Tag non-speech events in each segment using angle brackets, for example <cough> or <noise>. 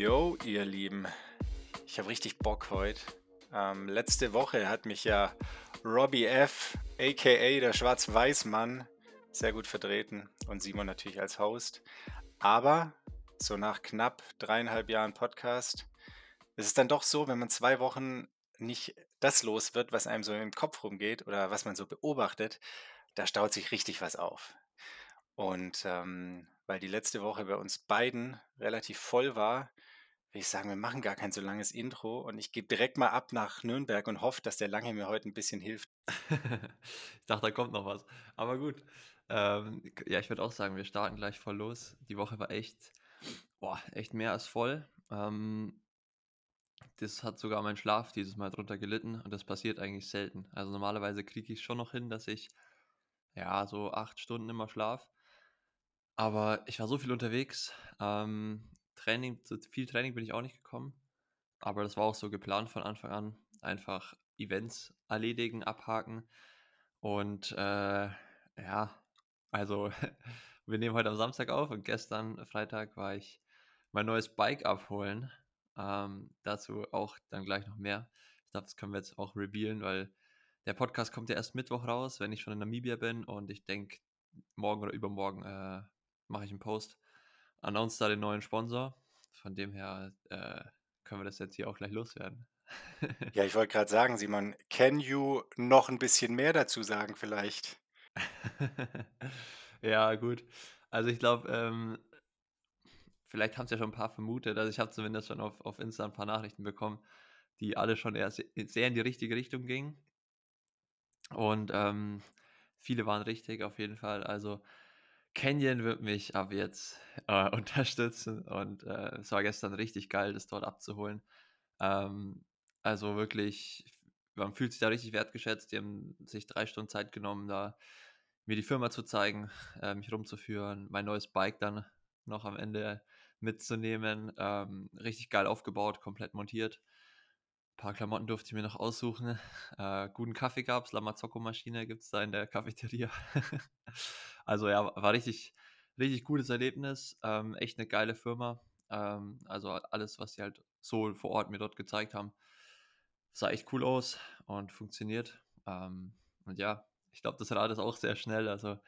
Yo, ihr Lieben, ich habe richtig Bock heute. Ähm, letzte Woche hat mich ja Robbie F., aka der Schwarz-Weiß-Mann, sehr gut vertreten und Simon natürlich als Host. Aber so nach knapp dreieinhalb Jahren Podcast ist es dann doch so, wenn man zwei Wochen nicht das los wird, was einem so im Kopf rumgeht oder was man so beobachtet, da staut sich richtig was auf. Und ähm, weil die letzte Woche bei uns beiden relativ voll war, will ich sagen, wir machen gar kein so langes Intro und ich gebe direkt mal ab nach Nürnberg und hoffe, dass der Lange mir heute ein bisschen hilft. <laughs> ich dachte, da kommt noch was. Aber gut. Ähm, ja, ich würde auch sagen, wir starten gleich voll los. Die Woche war echt, boah, echt mehr als voll. Ähm, das hat sogar mein Schlaf dieses Mal drunter gelitten und das passiert eigentlich selten. Also normalerweise kriege ich schon noch hin, dass ich ja so acht Stunden immer schlaf. Aber ich war so viel unterwegs. Ähm, Training, zu viel Training bin ich auch nicht gekommen. Aber das war auch so geplant von Anfang an. Einfach Events erledigen, abhaken. Und äh, ja, also <laughs> wir nehmen heute am Samstag auf und gestern, Freitag, war ich mein neues Bike abholen. Ähm, dazu auch dann gleich noch mehr. Ich glaube, das können wir jetzt auch revealen, weil der Podcast kommt ja erst Mittwoch raus, wenn ich schon in Namibia bin. Und ich denke, morgen oder übermorgen äh, mache ich einen Post, announce da den neuen Sponsor. Von dem her äh, können wir das jetzt hier auch gleich loswerden. <laughs> ja, ich wollte gerade sagen, Simon, can you noch ein bisschen mehr dazu sagen vielleicht? <laughs> ja, gut. Also ich glaube, ähm, vielleicht haben es ja schon ein paar vermutet. Also ich habe zumindest schon auf, auf Insta ein paar Nachrichten bekommen, die alle schon eher sehr in die richtige Richtung gingen. Und ähm, viele waren richtig auf jeden Fall. Also Canyon wird mich ab jetzt äh, <laughs> unterstützen und äh, es war gestern richtig geil, das dort abzuholen. Ähm, also wirklich, man fühlt sich da richtig wertgeschätzt. Die haben sich drei Stunden Zeit genommen, da mir die Firma zu zeigen, äh, mich rumzuführen, mein neues Bike dann noch am Ende mitzunehmen. Ähm, richtig geil aufgebaut, komplett montiert. Paar Klamotten durfte ich mir noch aussuchen. Äh, guten Kaffee gab es, Lamazocco-Maschine gibt es da in der Cafeteria. <laughs> Also ja, war richtig, richtig gutes Erlebnis. Ähm, echt eine geile Firma. Ähm, also alles, was sie halt so vor Ort mir dort gezeigt haben, sah echt cool aus und funktioniert. Ähm, und ja, ich glaube, das Rad ist auch sehr schnell. Also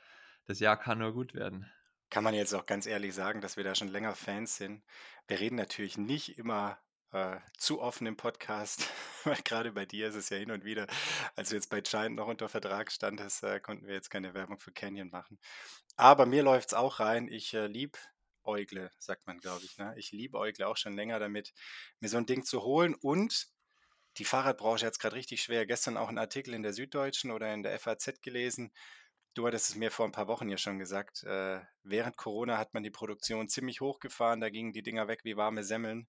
das Jahr kann nur gut werden. Kann man jetzt auch ganz ehrlich sagen, dass wir da schon länger Fans sind. Wir reden natürlich nicht immer äh, zu offen im Podcast, <laughs> weil gerade bei dir ist es ja hin und wieder, als du jetzt bei Giant noch unter Vertrag standest, äh, konnten wir jetzt keine Werbung für Canyon machen. Aber mir läuft es auch rein. Ich äh, liebe Eugle, sagt man, glaube ich. Ne? Ich liebe Eugle auch schon länger damit, mir so ein Ding zu holen. Und die Fahrradbranche hat es gerade richtig schwer. Gestern auch einen Artikel in der Süddeutschen oder in der FAZ gelesen. Du hattest es mir vor ein paar Wochen ja schon gesagt. Äh, während Corona hat man die Produktion ziemlich hochgefahren. Da gingen die Dinger weg wie warme Semmeln.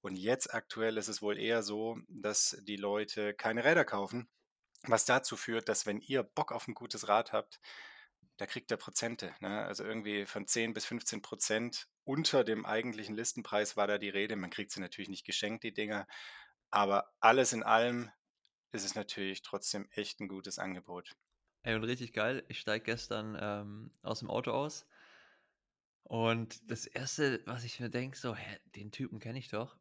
Und jetzt aktuell ist es wohl eher so, dass die Leute keine Räder kaufen, was dazu führt, dass wenn ihr Bock auf ein gutes Rad habt, da kriegt ihr Prozente. Ne? Also irgendwie von 10 bis 15 Prozent unter dem eigentlichen Listenpreis war da die Rede. Man kriegt sie natürlich nicht geschenkt, die Dinger. Aber alles in allem ist es natürlich trotzdem echt ein gutes Angebot. Ey, und richtig geil. Ich steige gestern ähm, aus dem Auto aus. Und das Erste, was ich mir denke, so, hä, den Typen kenne ich doch.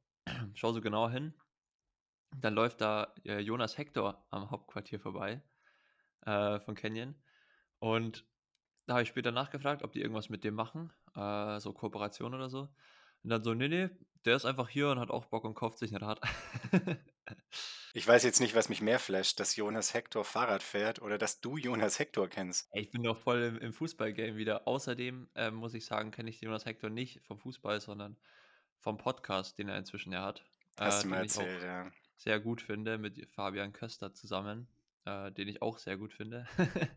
Schau so genau hin. Dann läuft da äh, Jonas Hector am Hauptquartier vorbei äh, von Canyon. Und da habe ich später nachgefragt, ob die irgendwas mit dem machen, äh, so Kooperation oder so. Und dann so, nee, nee, der ist einfach hier und hat auch Bock und kauft sich ein Rad. <laughs> ich weiß jetzt nicht, was mich mehr flasht, dass Jonas Hector Fahrrad fährt oder dass du Jonas Hector kennst. Ich bin doch voll im, im Fußballgame wieder. Außerdem äh, muss ich sagen, kenne ich Jonas Hector nicht vom Fußball, sondern vom Podcast, den er inzwischen ja hat. Hast äh, du mal erzählt, ja. Sehr gut finde, mit Fabian Köster zusammen, äh, den ich auch sehr gut finde. <laughs>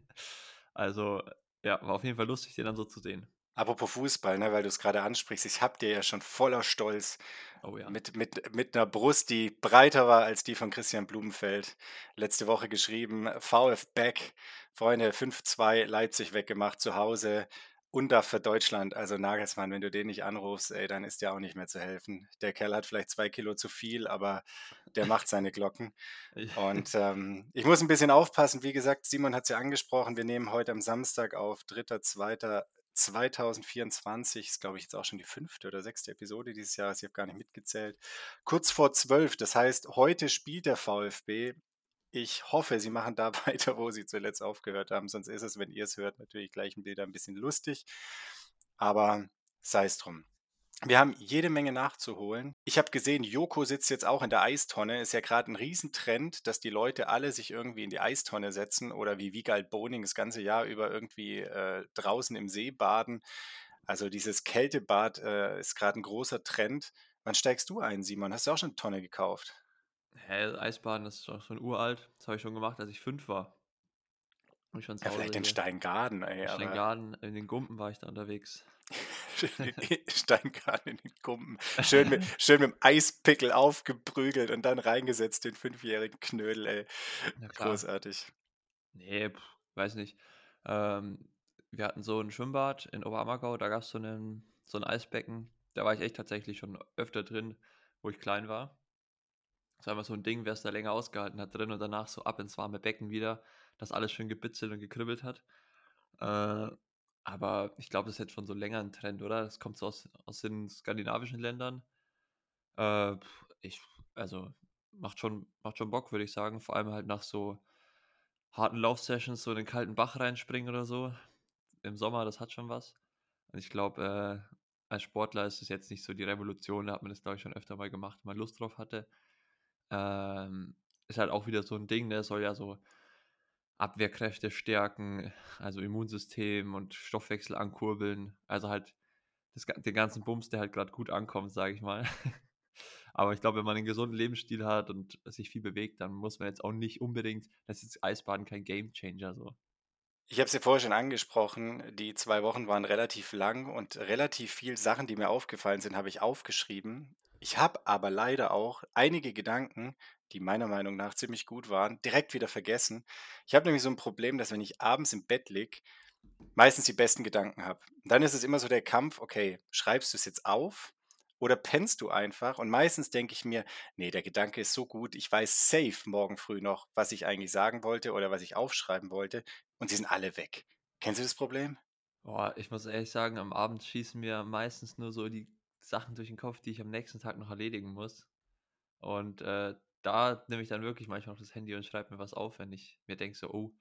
also, ja, war auf jeden Fall lustig, den dann so zu sehen. Apropos Fußball, ne, weil du es gerade ansprichst, ich habe dir ja schon voller Stolz oh, ja. mit, mit, mit einer Brust, die breiter war als die von Christian Blumenfeld, letzte Woche geschrieben, VF Back, Freunde, 5-2 Leipzig weggemacht zu Hause, und da für Deutschland, also Nagelsmann, wenn du den nicht anrufst, ey, dann ist der auch nicht mehr zu helfen. Der Kerl hat vielleicht zwei Kilo zu viel, aber der macht seine Glocken. <laughs> Und ähm, ich muss ein bisschen aufpassen. Wie gesagt, Simon hat es ja angesprochen, wir nehmen heute am Samstag auf, 3.2. 2024, ist glaube ich jetzt auch schon die fünfte oder sechste Episode dieses Jahres, ich habe gar nicht mitgezählt. Kurz vor zwölf, das heißt, heute spielt der VfB. Ich hoffe, sie machen da <laughs> weiter, wo sie zuletzt aufgehört haben, sonst ist es, wenn ihr es hört, natürlich gleich ein Bild ein bisschen lustig. Aber sei es drum. Wir haben jede Menge nachzuholen. Ich habe gesehen, Joko sitzt jetzt auch in der Eistonne. Ist ja gerade ein Riesentrend, dass die Leute alle sich irgendwie in die Eistonne setzen oder wie Wiegald Boning das ganze Jahr über irgendwie äh, draußen im See baden. Also dieses Kältebad äh, ist gerade ein großer Trend. Wann steigst du ein, Simon? Hast du auch schon eine Tonne gekauft? Hä, Eisbaden, das ist doch schon uralt. Das habe ich schon gemacht, als ich fünf war. Und schon ja, vielleicht in Steingaden, ey. In Steingaden, in den Gumpen war ich da unterwegs. <laughs> Steingarten in den Kumpen. Schön mit, <laughs> schön mit dem Eispickel aufgeprügelt und dann reingesetzt, den fünfjährigen Knödel, ey. Großartig. Nee, pff, weiß nicht. Ähm, wir hatten so ein Schwimmbad in Oberammergau, da gab es so, so ein Eisbecken. Da war ich echt tatsächlich schon öfter drin, wo ich klein war. Das war einfach so ein Ding, wer es da länger ausgehalten hat drin und danach so ab ins warme Becken wieder, das alles schön gebitzelt und gekribbelt hat. Äh, aber ich glaube, das ist jetzt schon so länger ein Trend, oder? Das kommt so aus, aus den skandinavischen Ländern. Äh, ich, also, macht schon, macht schon Bock, würde ich sagen. Vor allem halt nach so harten Laufsessions so in den kalten Bach reinspringen oder so. Im Sommer, das hat schon was. Und ich glaube, äh, als Sportler ist es jetzt nicht so die Revolution. Da hat man das, glaube ich, schon öfter mal gemacht, wenn man Lust drauf hatte. Ähm, ist halt auch wieder so ein Ding, ne? Soll ja so Abwehrkräfte stärken, also Immunsystem und Stoffwechsel ankurbeln. Also halt das, den ganzen Bums, der halt gerade gut ankommt, sage ich mal. <laughs> Aber ich glaube, wenn man einen gesunden Lebensstil hat und sich viel bewegt, dann muss man jetzt auch nicht unbedingt, das ist Eisbaden kein Gamechanger so. Ich habe es ja vorher schon angesprochen, die zwei Wochen waren relativ lang und relativ viel Sachen, die mir aufgefallen sind, habe ich aufgeschrieben. Ich habe aber leider auch einige Gedanken, die meiner Meinung nach ziemlich gut waren, direkt wieder vergessen. Ich habe nämlich so ein Problem, dass wenn ich abends im Bett liege, meistens die besten Gedanken habe. Dann ist es immer so der Kampf, okay, schreibst du es jetzt auf oder pennst du einfach? Und meistens denke ich mir, nee, der Gedanke ist so gut, ich weiß safe morgen früh noch, was ich eigentlich sagen wollte oder was ich aufschreiben wollte und sie sind alle weg. Kennst du das Problem? Boah, ich muss ehrlich sagen, am Abend schießen mir meistens nur so die Sachen durch den Kopf, die ich am nächsten Tag noch erledigen muss. Und äh, da nehme ich dann wirklich manchmal noch das Handy und schreibe mir was auf, wenn ich mir denke, so, oh,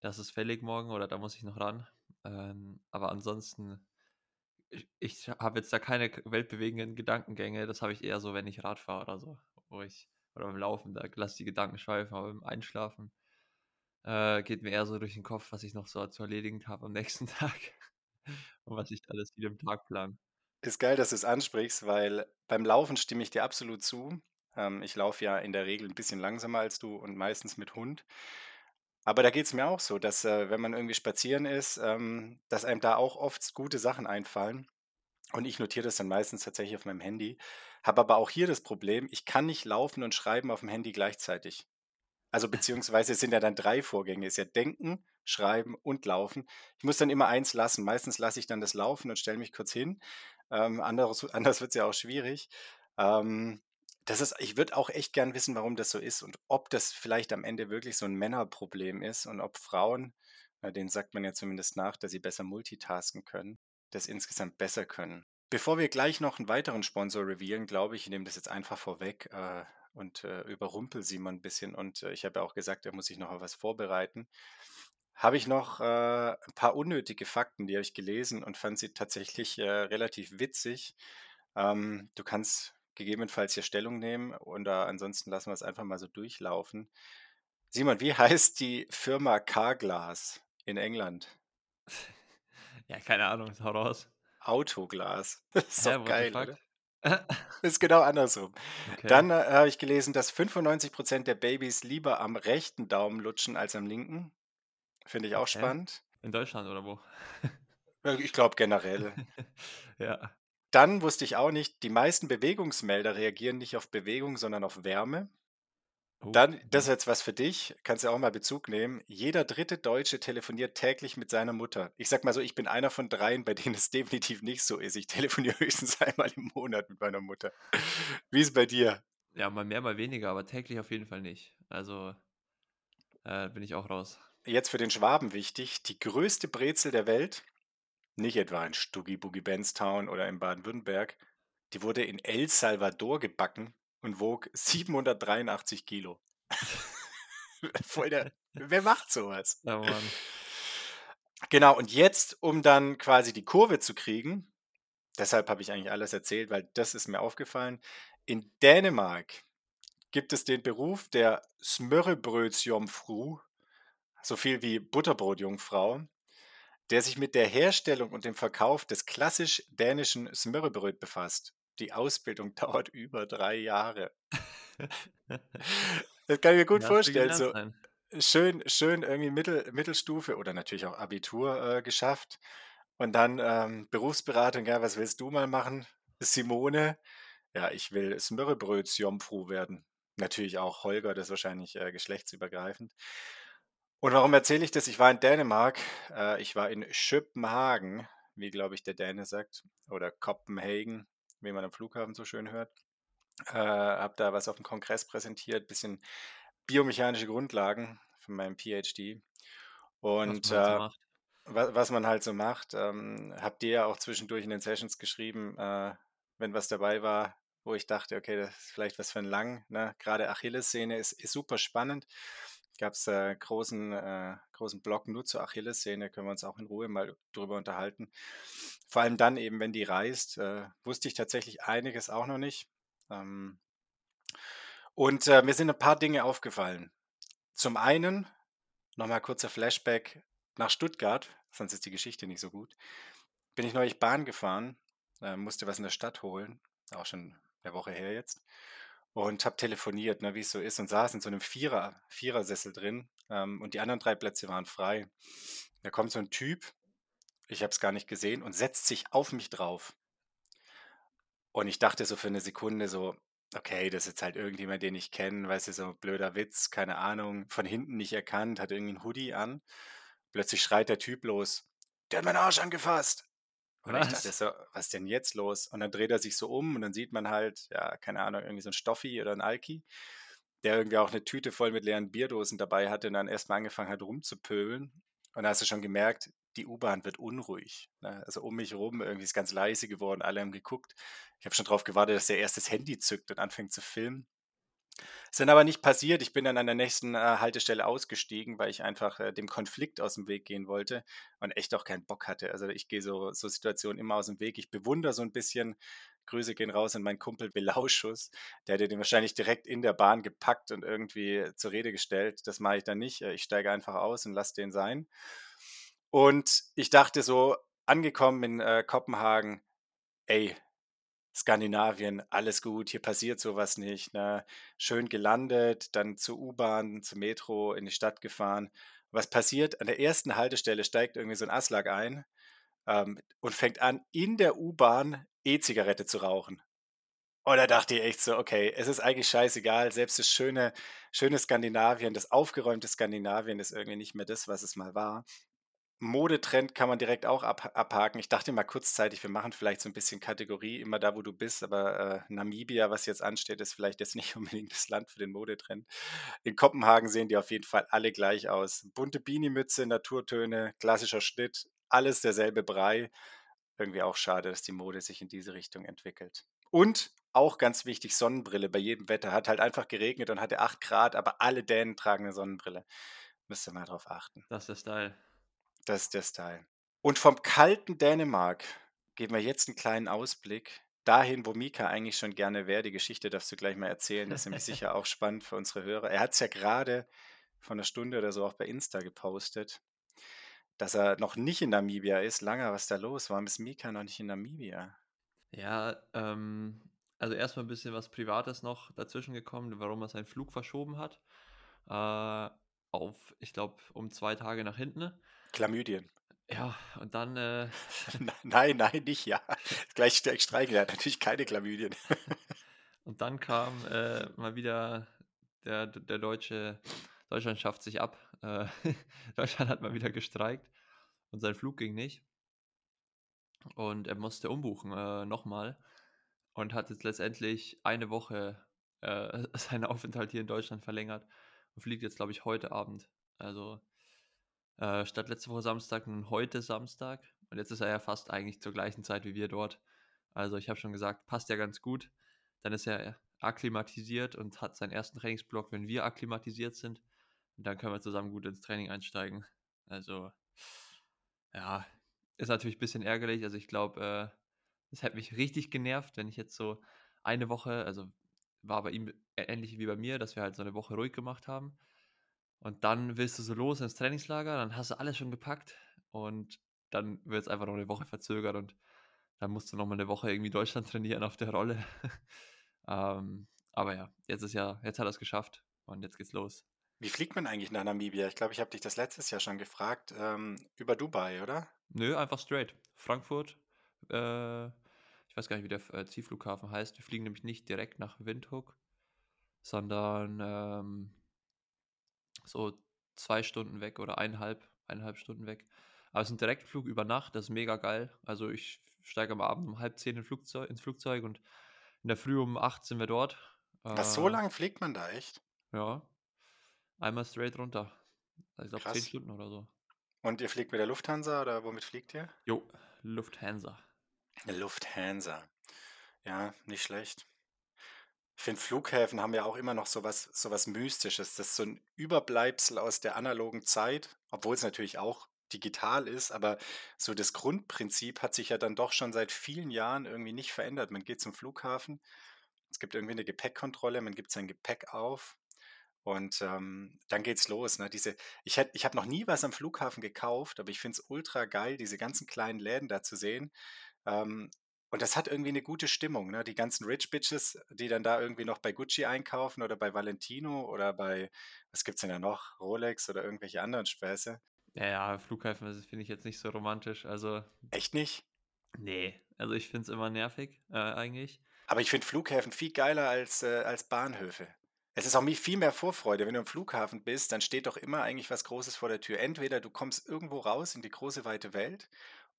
das ist fällig morgen oder da muss ich noch ran. Ähm, aber ansonsten, ich, ich habe jetzt da keine weltbewegenden Gedankengänge. Das habe ich eher so, wenn ich Rad fahre oder so. Wo ich, oder beim Laufen, da lasse die Gedanken schweifen, aber beim Einschlafen äh, geht mir eher so durch den Kopf, was ich noch so zu erledigen habe am <laughs> nächsten Tag. und was ich alles wieder im Tag plan. Ist geil, dass du es ansprichst, weil beim Laufen stimme ich dir absolut zu. Ähm, ich laufe ja in der Regel ein bisschen langsamer als du und meistens mit Hund. Aber da geht es mir auch so, dass äh, wenn man irgendwie spazieren ist, ähm, dass einem da auch oft gute Sachen einfallen. Und ich notiere das dann meistens tatsächlich auf meinem Handy. Habe aber auch hier das Problem, ich kann nicht laufen und schreiben auf dem Handy gleichzeitig. Also <laughs> beziehungsweise es sind ja dann drei Vorgänge. Es ist ja Denken, Schreiben und Laufen. Ich muss dann immer eins lassen. Meistens lasse ich dann das Laufen und stelle mich kurz hin. Ähm, <laughs> anders anders wird es ja auch schwierig. Ähm, das ist ich würde auch echt gern wissen, warum das so ist und ob das vielleicht am Ende wirklich so ein Männerproblem ist und ob Frauen, äh, denen sagt man ja zumindest nach, dass sie besser multitasken können, das insgesamt besser können. Bevor wir gleich noch einen weiteren Sponsor revealen, glaube ich, ich nehme das jetzt einfach vorweg äh, und äh, überrumpel Simon ein bisschen. Und äh, ich habe ja auch gesagt, er muss sich noch was vorbereiten. Habe ich noch äh, ein paar unnötige Fakten, die habe ich gelesen und fand sie tatsächlich äh, relativ witzig. Ähm, du kannst gegebenenfalls hier Stellung nehmen oder ansonsten lassen wir es einfach mal so durchlaufen. Simon, wie <laughs> heißt die Firma Carglass in England? <laughs> Ja, keine Ahnung, hau raus. Autoglas. <laughs> Das ist Hä, doch geil, oder? ist genau andersrum. Okay. Dann äh, habe ich gelesen, dass 95% der Babys lieber am rechten Daumen lutschen als am linken. Finde ich auch spannend. In Deutschland oder wo? Ich glaube generell. <laughs> ja. Dann wusste ich auch nicht, die meisten Bewegungsmelder reagieren nicht auf Bewegung, sondern auf Wärme. Oh, Dann, das ist jetzt was für dich, kannst du auch mal Bezug nehmen. Jeder dritte Deutsche telefoniert täglich mit seiner Mutter. Ich sag mal so, ich bin einer von dreien, bei denen es <laughs> definitiv nicht so ist. Ich telefoniere höchstens einmal im Monat mit meiner Mutter. Wie ist es bei dir? Ja, mal mehr, mal weniger, aber täglich auf jeden Fall nicht. Also äh, bin ich auch raus. Jetzt für den Schwaben wichtig: die größte Brezel der Welt nicht etwa in Stuggy Boogie Benstown oder in Baden-Württemberg. Die wurde in El Salvador gebacken und wog <laughs> 783 Kilo. <laughs> Voll der, wer macht sowas? <laughs> Ja, Mann. Genau, und jetzt, um dann quasi die Kurve zu kriegen, deshalb habe ich eigentlich alles erzählt, weil das ist mir aufgefallen. In Dänemark gibt es den Beruf der Smørrebrødsjomfru, so viel wie Butterbrotjungfrau, der sich mit der Herstellung und dem Verkauf des klassisch dänischen Smørrebrød befasst. Die Ausbildung <laughs> dauert über drei Jahre. <laughs> das kann ich mir gut Ja, vorstellen. So schön, schön irgendwie Mittel, Mittelstufe oder natürlich auch Abitur äh, geschafft. Und dann ähm, Berufsberatung, ja, was willst du mal machen? Simone, ja, ich will Smørrebrødsjomfru werden. Natürlich auch Holger, das ist wahrscheinlich äh, geschlechtsübergreifend. Und warum erzähle ich das? Ich war in Dänemark, äh, ich war in Schöpenhagen, wie glaube ich der Däne sagt, oder Kopenhagen, wie man am Flughafen so schön hört. Äh, habe da was auf dem Kongress präsentiert, bisschen biomechanische Grundlagen von meinem PhD. Was Und man halt so äh, macht. wa- was man halt so macht, ähm, habt ihr ja auch zwischendurch in den Sessions geschrieben, äh, wenn was dabei war, wo ich dachte, okay, das ist vielleicht was für ein Lang. Ne? Gerade Achillessehne ist, ist super spannend. Gab es äh, großen, äh, großen Blog nur zur Achillessehne, können wir uns auch in Ruhe mal drüber unterhalten. Vor allem dann eben, wenn die reißt, äh, wusste ich tatsächlich einiges auch noch nicht. Ähm, und äh, mir sind ein paar Dinge aufgefallen. Zum einen, nochmal kurzer Flashback nach Stuttgart, sonst ist die Geschichte nicht so gut. Bin ich neulich Bahn gefahren, äh, musste was in der Stadt holen, auch schon eine Woche her jetzt, und habe telefoniert, ne, wie es so ist, und saß in so einem Vierer, Vierersessel drin ähm, und die anderen drei Plätze waren frei. Da kommt so ein Typ, ich habe es gar nicht gesehen, und setzt sich auf mich drauf. Und ich dachte so für eine Sekunde so, okay, das ist jetzt halt irgendjemand, den ich kenne, weißt du, so ein blöder Witz, keine Ahnung, von hinten nicht erkannt, hat irgendwie ein Hoodie an. Plötzlich schreit der Typ los, der hat meinen Arsch angefasst. Und ich dachte Was? so, was ist denn jetzt los? Und dann dreht er sich so um und dann sieht man halt, ja, keine Ahnung, irgendwie so ein Stoffi oder ein Alki, der irgendwie auch eine Tüte voll mit leeren Bierdosen dabei hatte und dann erstmal angefangen hat rumzupöbeln. Und da hast du schon gemerkt, die U-Bahn wird unruhig. Ne? Also um mich rum irgendwie ist ganz leise geworden, alle haben geguckt. Ich habe schon darauf gewartet, dass der erst das Handy zückt und anfängt zu filmen. Ist dann aber nicht passiert. Ich bin dann an der nächsten äh, Haltestelle ausgestiegen, weil ich einfach äh, dem Konflikt aus dem Weg gehen wollte und echt auch keinen Bock hatte. Also ich gehe so, so Situationen immer aus dem Weg. Ich bewundere so ein bisschen. Grüße gehen raus an meinen Kumpel Belauschus. Der hätte den wahrscheinlich direkt in der Bahn gepackt und irgendwie zur Rede gestellt. Das mache ich dann nicht. Äh, Ich steige einfach aus und lasse den sein. Und ich dachte so, angekommen in äh, Kopenhagen, ey, Skandinavien, alles gut, hier passiert sowas nicht. Ne? Schön gelandet, dann zur U-Bahn, zur Metro, in die Stadt gefahren. Was passiert? An der ersten Haltestelle steigt irgendwie so ein Aslak ein ähm, und fängt an, in der U-Bahn E-Zigarette zu rauchen. Und da dachte ich echt so, okay, es ist eigentlich scheißegal, selbst das schöne, schöne Skandinavien, das aufgeräumte Skandinavien ist irgendwie nicht mehr das, was es mal war. Modetrend kann man direkt auch ab, abhaken. Ich dachte mal kurzzeitig, wir machen vielleicht so ein bisschen Kategorie, immer da, wo du bist, aber äh, Namibia, was jetzt ansteht, ist vielleicht jetzt <laughs> nicht unbedingt das Land für den Modetrend. In Kopenhagen sehen die auf jeden Fall alle gleich aus. Bunte Beanie-Mütze, Naturtöne, klassischer Schnitt, alles derselbe Brei. Irgendwie auch schade, dass die Mode sich in diese Richtung entwickelt. Und auch ganz wichtig, Sonnenbrille bei jedem Wetter. Hat halt einfach geregnet und hatte 8 Grad, aber alle Dänen tragen eine Sonnenbrille. Müsst ihr mal drauf achten. Das ist der Style. Das ist der Style. Und vom kalten Dänemark geben wir jetzt einen kleinen Ausblick dahin, wo Mika eigentlich schon gerne wäre. Die Geschichte darfst du gleich mal erzählen. Das ist nämlich <laughs> sicher auch spannend für unsere Hörer. Er hat es ja gerade vor einer Stunde oder so auch bei Insta gepostet, dass er noch nicht in Namibia ist. Lange, was ist da los? Warum ist Mika noch nicht in Namibia? Ja, ähm, also erstmal ein bisschen was Privates noch dazwischen gekommen, warum er seinen Flug verschoben hat. Äh, auf, ich glaube, um zwei Tage nach hinten. Chlamydien. Ja, und dann, äh, <laughs> nein, nein, nicht ja. <laughs> Gleich streichen. Hat natürlich keine Chlamydien. <laughs> und dann kam äh, mal wieder der, der deutsche, Deutschland schafft sich ab. Äh, Deutschland hat mal wieder gestreikt und sein Flug ging nicht. Und er musste umbuchen, äh, nochmal. Und hat jetzt letztendlich eine Woche äh, seinen Aufenthalt hier in Deutschland verlängert und fliegt jetzt, glaube ich, heute Abend. Also äh, statt letzte Woche Samstag nun heute Samstag. Und jetzt ist er ja fast eigentlich zur gleichen Zeit wie wir dort. Also ich habe schon gesagt, passt ja ganz gut. Dann ist er akklimatisiert und hat seinen ersten Trainingsblock, wenn wir akklimatisiert sind. Und dann können wir zusammen gut ins Training einsteigen. Also, ja, ist natürlich ein bisschen ärgerlich. Also ich glaube, es äh, hätte mich richtig genervt, wenn ich jetzt so eine Woche, also war bei ihm ähnlich wie bei mir, dass wir halt so eine Woche ruhig gemacht haben. Und dann willst du so los ins Trainingslager, dann hast du alles schon gepackt und dann wird es einfach noch eine Woche verzögert und dann musst du noch mal eine Woche irgendwie Deutschland trainieren auf der Rolle. <laughs> ähm, aber ja, jetzt ist ja, jetzt hat er es geschafft und jetzt geht's los. Wie fliegt man eigentlich nach Namibia? Ich glaube, ich habe dich das letztes Jahr schon gefragt. Ähm, über Dubai, oder? Nö, einfach straight. Frankfurt. Äh, ich weiß gar nicht, wie der äh, Zielflughafen heißt. Wir fliegen nämlich nicht direkt nach Windhoek, sondern ähm, so zwei Stunden weg oder eineinhalb, eineinhalb Stunden weg. Aber es ist ein Direktflug über Nacht, das ist mega geil. Also ich steige am Abend um halb zehn ins Flugzeug, ins Flugzeug und in der Früh um acht sind wir dort. Was, so äh, lang fliegt man da echt? Ja. Einmal straight runter. Also ich glaube zehn Stunden oder so. Und ihr fliegt mit der Lufthansa oder womit fliegt ihr? Jo, Lufthansa. Lufthansa. Ja, nicht schlecht. Ich finde, Flughäfen haben ja auch immer noch so was, Mystisches. Das ist so ein Überbleibsel aus der analogen Zeit, obwohl es natürlich auch digital ist, aber so das Grundprinzip hat sich ja dann doch schon seit vielen Jahren irgendwie nicht verändert. Man geht zum Flughafen, es gibt irgendwie eine Gepäckkontrolle, man gibt sein Gepäck auf und ähm, dann geht's los. Ne? Diese, ich ich habe noch nie was am Flughafen gekauft, aber ich finde es ultra geil, diese ganzen kleinen Läden da zu sehen. Ähm, und das hat irgendwie eine gute Stimmung, ne? Die ganzen Rich Bitches, die dann da irgendwie noch bei Gucci einkaufen oder bei Valentino oder bei, was gibt's denn da noch? Rolex oder irgendwelche anderen Späße. Ja, ja, Flughäfen, das finde ich jetzt nicht so romantisch. Also. Echt nicht? Nee, also ich finde es immer nervig, äh, eigentlich. Aber ich finde Flughäfen viel geiler als, äh, als Bahnhöfe. Es ist auch viel mehr Vorfreude. Wenn du am Flughafen bist, dann steht doch immer eigentlich was Großes vor der Tür. Entweder du kommst irgendwo raus in die große weite Welt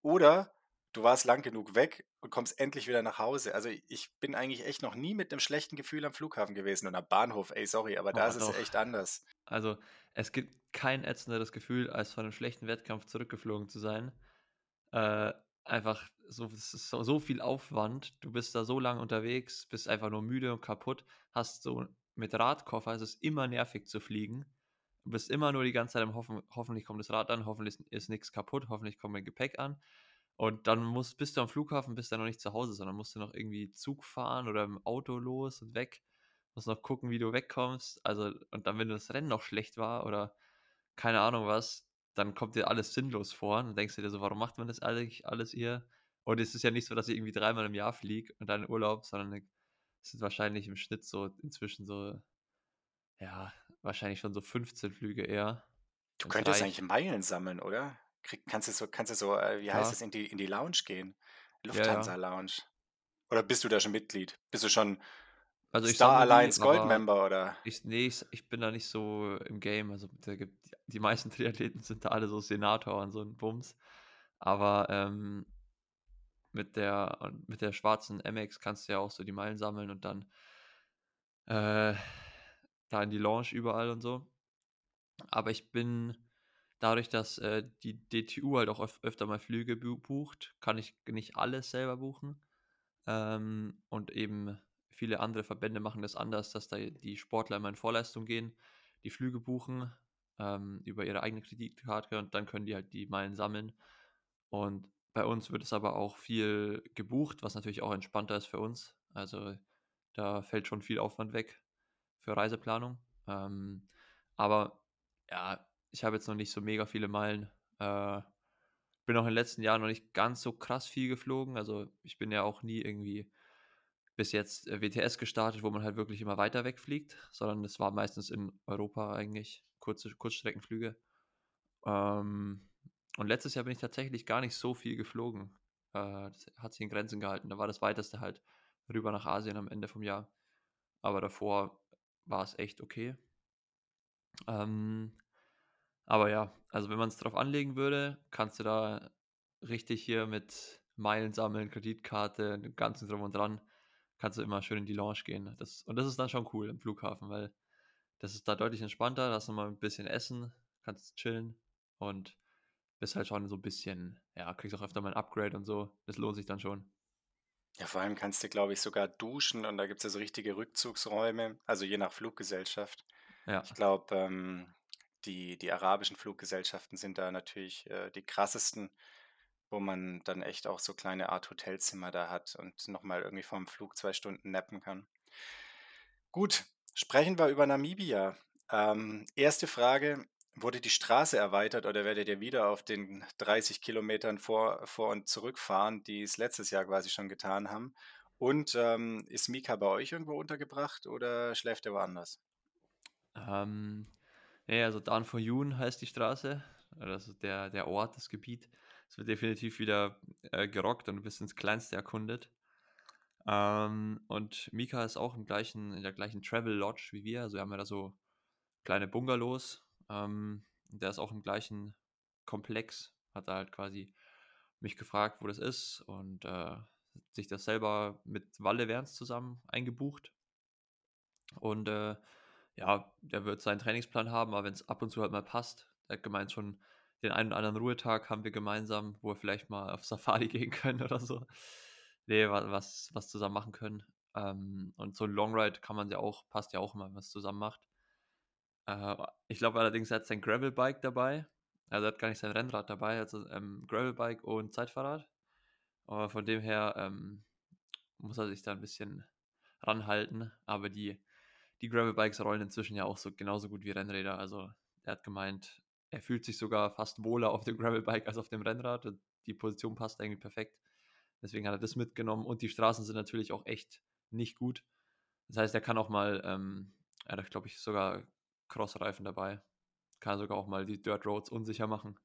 oder du warst lang genug weg und kommst endlich wieder nach Hause. Also ich bin eigentlich echt noch nie mit einem schlechten Gefühl am Flughafen gewesen und am Bahnhof, ey, sorry, aber da oh, ist doch. es echt anders. Also es gibt kein ätzenderes Gefühl, als von einem schlechten Wettkampf zurückgeflogen zu sein. Äh, einfach so, so, so, viel Aufwand, du bist da so lange unterwegs, bist einfach nur müde und kaputt, hast so mit Radkoffer, es ist immer nervig zu fliegen. Du bist immer nur die ganze Zeit im Hoffen, hoffentlich kommt das Rad an, hoffentlich ist nichts kaputt, hoffentlich kommt mein Gepäck an. Und dann musst, bist du am Flughafen, bist du noch nicht zu Hause, sondern musst du noch irgendwie Zug fahren oder im Auto los und weg. Musst noch gucken, wie du wegkommst. Also, und dann, wenn das Rennen noch schlecht war oder keine Ahnung was, dann kommt dir alles sinnlos vor. Und dann denkst du dir so, warum macht man das eigentlich alles hier? Und es ist ja nicht so, dass ich irgendwie dreimal im Jahr fliege und dann Urlaub, sondern es sind wahrscheinlich im Schnitt so inzwischen so, ja, wahrscheinlich schon so 15 Flüge eher. Du könntest eigentlich Meilen sammeln, oder? Krieg, kannst du so, kannst du so, äh, wie heißt es, in die, in die Lounge gehen? Lufthansa ja, ja. Lounge. Oder bist du da schon Mitglied? Bist du schon also Star Alliance Gold Member oder? Ich, nee, ich, ich, bin da nicht so im Game. Also gibt, die meisten <laughs> Triathleten sind da alle so Senator und so ein Bums. Aber ähm, mit der mit der schwarzen MX kannst du ja auch so die Meilen sammeln und dann äh, da in die Lounge überall und so. Aber ich bin dadurch, dass äh, die DTU halt auch öf öfter mal Flüge bucht, kann ich nicht alles selber buchen. Ähm, und eben viele andere Verbände machen das anders, dass da die Sportler immer in Vorleistung gehen, die Flüge buchen ähm, über ihre eigene Kreditkarte und dann können die halt die Meilen sammeln. Und bei uns wird es aber auch viel gebucht, was natürlich auch entspannter ist für uns. Also da fällt schon viel Aufwand weg für Reiseplanung. Ähm, aber ja, ich habe jetzt noch nicht so mega viele Meilen. Äh, bin auch in den letzten Jahren noch nicht ganz so krass viel geflogen. Also ich bin ja auch nie irgendwie bis jetzt äh, WTS gestartet, wo man halt wirklich immer weiter wegfliegt, sondern es war meistens in Europa eigentlich kurze Kurzstreckenflüge. Ähm, und letztes Jahr bin ich tatsächlich gar nicht so viel geflogen. Äh, das hat sich in Grenzen gehalten. Da war das weiteste halt rüber nach Asien am Ende vom Jahr. Aber davor war es echt okay. Ähm, aber ja, also wenn man es drauf anlegen würde, kannst du da richtig hier mit Meilen sammeln, Kreditkarte, dem ganzen drum und dran, kannst du immer schön in die Lounge gehen. Das, und das ist dann schon cool im Flughafen, weil das ist da deutlich entspannter, da hast du mal ein bisschen Essen, kannst chillen und ist halt schon so ein bisschen, ja, kriegst auch öfter mal ein Upgrade und so. Das lohnt sich dann schon. Ja, vor allem kannst du, glaube ich, sogar duschen und da gibt es ja so richtige Rückzugsräume, also je nach Fluggesellschaft. Ja. Ich glaube, ähm, die, die arabischen Fluggesellschaften sind da natürlich äh, die krassesten, wo man dann echt auch so kleine Art Hotelzimmer da hat und nochmal irgendwie vom Flug zwei Stunden nappen kann. Gut, sprechen wir über Namibia. Ähm, erste Frage, wurde die Straße erweitert oder werdet ihr wieder auf den 30 Kilometern vor, vor und zurückfahren, die es letztes Jahr quasi schon getan haben? Und ähm, ist Mika bei euch irgendwo untergebracht oder schläft er woanders? Ähm, ja, also Dan for Yoon heißt die Straße, also der, der Ort, das Gebiet. Es wird definitiv wieder äh, gerockt und bis ins Kleinste erkundet. Ähm, und Mika ist auch im gleichen, in der gleichen Travel Lodge wie wir. Also wir haben ja da so kleine Bungalows. Ähm, der ist auch im gleichen Komplex. Hat da halt quasi mich gefragt, wo das ist und äh, sich das selber mit Walle Werns zusammen eingebucht. Und äh, ja, der wird seinen Trainingsplan haben, aber wenn es ab und zu halt mal passt, er hat gemeint, schon den einen oder anderen Ruhetag haben wir gemeinsam, wo wir vielleicht mal auf <laughs> Safari gehen können oder so. Nee, was, was zusammen machen können. Ähm, und so ein Longride kann man ja auch, passt ja auch immer, wenn man es zusammen macht. Äh, ich glaube allerdings, er hat sein Gravelbike dabei. Also er hat gar nicht sein Rennrad dabei, also ähm, Gravelbike und Zeitfahrrad. Aber von dem her ähm, muss er sich da ein bisschen ranhalten. Aber die, die Gravelbikes rollen inzwischen ja auch so genauso gut wie Rennräder. Also er hat gemeint, er fühlt sich sogar fast wohler auf dem <laughs> Gravelbike als auf dem Rennrad. Die Position passt eigentlich perfekt. Deswegen hat er das mitgenommen und die Straßen sind natürlich auch echt nicht gut. Das heißt, er kann auch mal, ähm, er hat, glaube ich, sogar Crossreifen dabei. Kann sogar auch mal die Dirt Roads unsicher machen.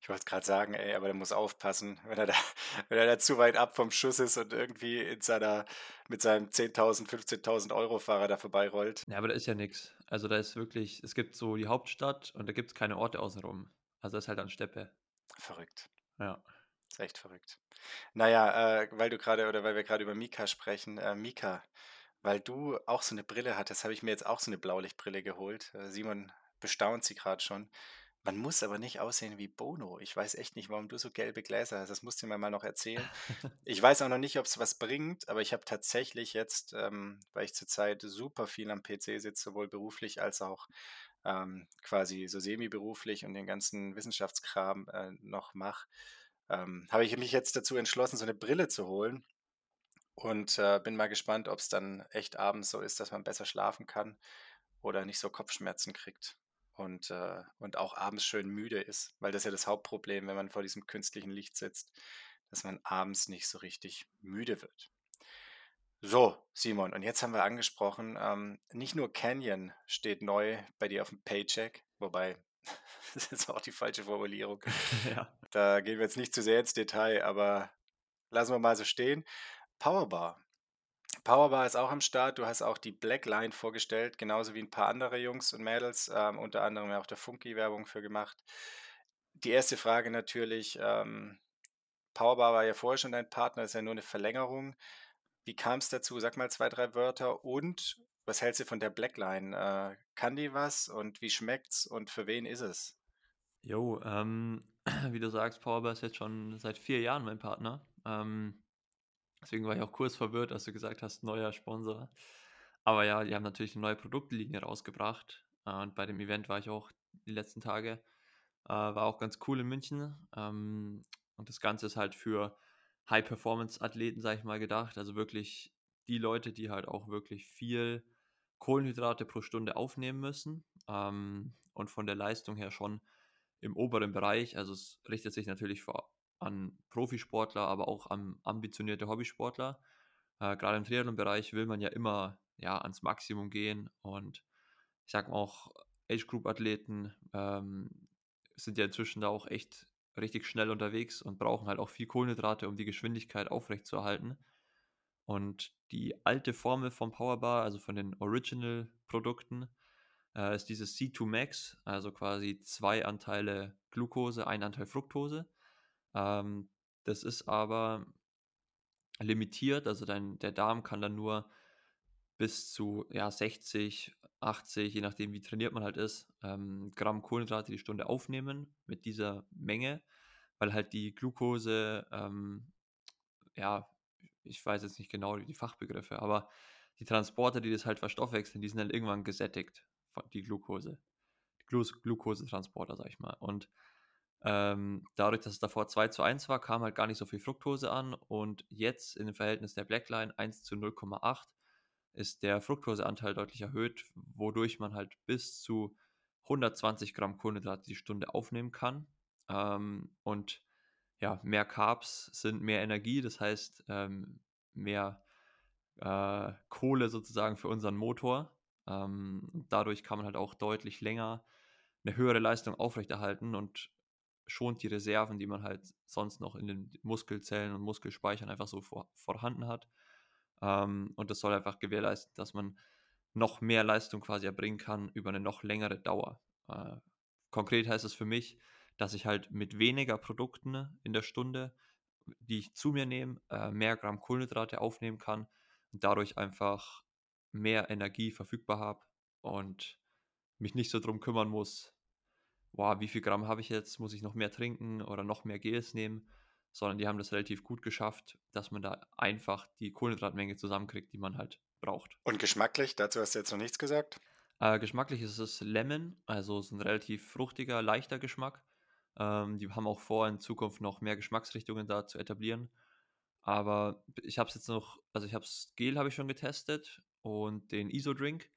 Ich wollte gerade sagen, ey, aber der muss aufpassen, wenn er, da, <laughs> wenn er da zu weit ab vom Schuss ist und irgendwie in seiner, mit seinem 10.000, 15.000 Euro Fahrer da vorbeirollt. Ja, aber da ist ja nichts. Also da ist wirklich, es gibt so die Hauptstadt und da gibt es keine Orte außenrum. Also das ist halt an Steppe. Verrückt. Ja. Das ist echt verrückt. Naja, äh, weil du gerade oder weil wir gerade über Mika sprechen, äh, Mika, weil du auch so eine Brille hattest, habe ich mir jetzt auch so eine Blaulichtbrille geholt. Äh, Simon bestaunt sie gerade schon. Man muss aber nicht aussehen wie Bono. Ich weiß echt nicht, warum du so gelbe Gläser hast. Das musst du mir mal noch erzählen. <laughs> Ich weiß auch noch nicht, ob es was bringt, aber ich habe tatsächlich jetzt, ähm, weil ich zurzeit super viel am PC sitze, sowohl beruflich als auch ähm, quasi so semi-beruflich und den ganzen Wissenschaftskram äh, noch mache, ähm, habe ich mich jetzt dazu entschlossen, so eine Brille zu holen. Und äh, bin mal gespannt, ob es dann echt abends so ist, dass man besser schlafen kann oder nicht so Kopfschmerzen kriegt und, äh, und auch abends schön müde ist, weil das ist ja das Hauptproblem, wenn man vor diesem künstlichen Licht sitzt, dass man abends nicht so richtig müde wird. So, Simon, und jetzt haben wir angesprochen, ähm, nicht nur Canyon steht neu bei dir auf dem Paycheck, wobei <laughs> das ist auch die falsche Formulierung. <laughs> ja. Da gehen wir jetzt nicht zu sehr ins Detail, aber lassen wir mal so stehen. Powerbar. Powerbar ist auch am Start. Du hast auch die Blackline vorgestellt, genauso wie ein paar andere Jungs und Mädels, ähm, unter anderem auch der Funky Werbung für gemacht. Die erste Frage natürlich, ähm, Powerbar war ja vorher schon dein Partner, ist ja nur eine Verlängerung. Wie kam es dazu? Sag mal zwei, drei Wörter und was hältst du von der Blackline? Äh, kann die was und wie schmeckt's und für wen ist es? Jo, ähm, <clears throat> wie du sagst, Powerbar ist jetzt schon seit vier Jahren mein Partner. Ähm, deswegen war ich auch kurz verwirrt, als du gesagt hast, neuer Sponsor. Aber ja, die haben natürlich eine neue Produktlinie rausgebracht. Äh, und bei dem Event war ich auch die letzten Tage. Äh, war auch ganz cool in München. Ähm, und das Ganze ist halt für High-Performance-Athleten, sage ich mal, gedacht. Also wirklich die Leute, die halt auch wirklich viel Kohlenhydrate pro Stunde aufnehmen müssen. Ähm, und von der Leistung her schon im oberen Bereich. Also es richtet sich natürlich vor, an Profisportler, aber auch an ambitionierte Hobbysportler. Äh, Gerade im Triathlon-Bereich will man ja immer ja, ans Maximum gehen und ich sage mal auch Age-Group-Athleten ähm, sind ja inzwischen da auch echt richtig schnell unterwegs und brauchen halt auch viel Kohlenhydrate, um die Geschwindigkeit aufrechtzuerhalten. Und die alte Formel vom Powerbar, also von den Original-Produkten, äh, ist dieses C2 Max, also quasi zwei Anteile Glucose, ein Anteil Fructose. Ähm, das ist aber limitiert, also dein, der Darm kann dann nur bis zu ja, 60, 80, je nachdem wie trainiert man halt ist, ähm, Gramm Kohlenhydrate die Stunde aufnehmen mit dieser Menge. weil halt die Glucose, ähm, ja, ich weiß jetzt nicht genau die Fachbegriffe, aber die Transporter, die das halt verstoffwechseln, die sind dann irgendwann gesättigt, die Glucose. Die Glu Glukosetransporter, sag ich mal. Und ähm, dadurch, dass es davor 2 zu 1 war, kam halt gar nicht so viel Fructose an und jetzt in dem Verhältnis der Blackline 1 zu 0,8 ist der Fructoseanteil deutlich erhöht, wodurch man halt bis zu 120 Gramm Kohlenhydrate die Stunde aufnehmen kann. Ähm, und ja, mehr Carbs sind mehr Energie, das heißt ähm, mehr äh, Kohle sozusagen für unseren Motor. Ähm, dadurch kann man halt auch deutlich länger eine höhere Leistung aufrechterhalten und schont die Reserven, die man halt sonst noch in den Muskelzellen und Muskelspeichern einfach so vor, vorhanden hat. Ähm, und das soll einfach gewährleisten, dass man noch mehr Leistung quasi erbringen kann über eine noch längere Dauer. Äh, konkret heißt es für mich, dass ich halt mit weniger Produkten in der Stunde, die ich zu mir nehme, äh, mehr Gramm Kohlenhydrate aufnehmen kann und dadurch einfach mehr Energie verfügbar habe und mich nicht so drum kümmern muss, boah, wie viel Gramm habe ich jetzt, muss ich noch mehr trinken oder noch mehr Gels nehmen, sondern die haben das relativ gut geschafft, dass man da einfach die Kohlenhydratmenge zusammenkriegt, die man halt braucht. Und geschmacklich, dazu hast du jetzt noch nichts gesagt? Äh, geschmacklich ist es Lemon, also es ist ein relativ fruchtiger, leichter Geschmack. Ähm, die haben auch vor, in Zukunft noch mehr Geschmacksrichtungen da zu etablieren. Aber ich habe es jetzt noch, also ich habe das Gel habe ich schon getestet und den ISO-Drink.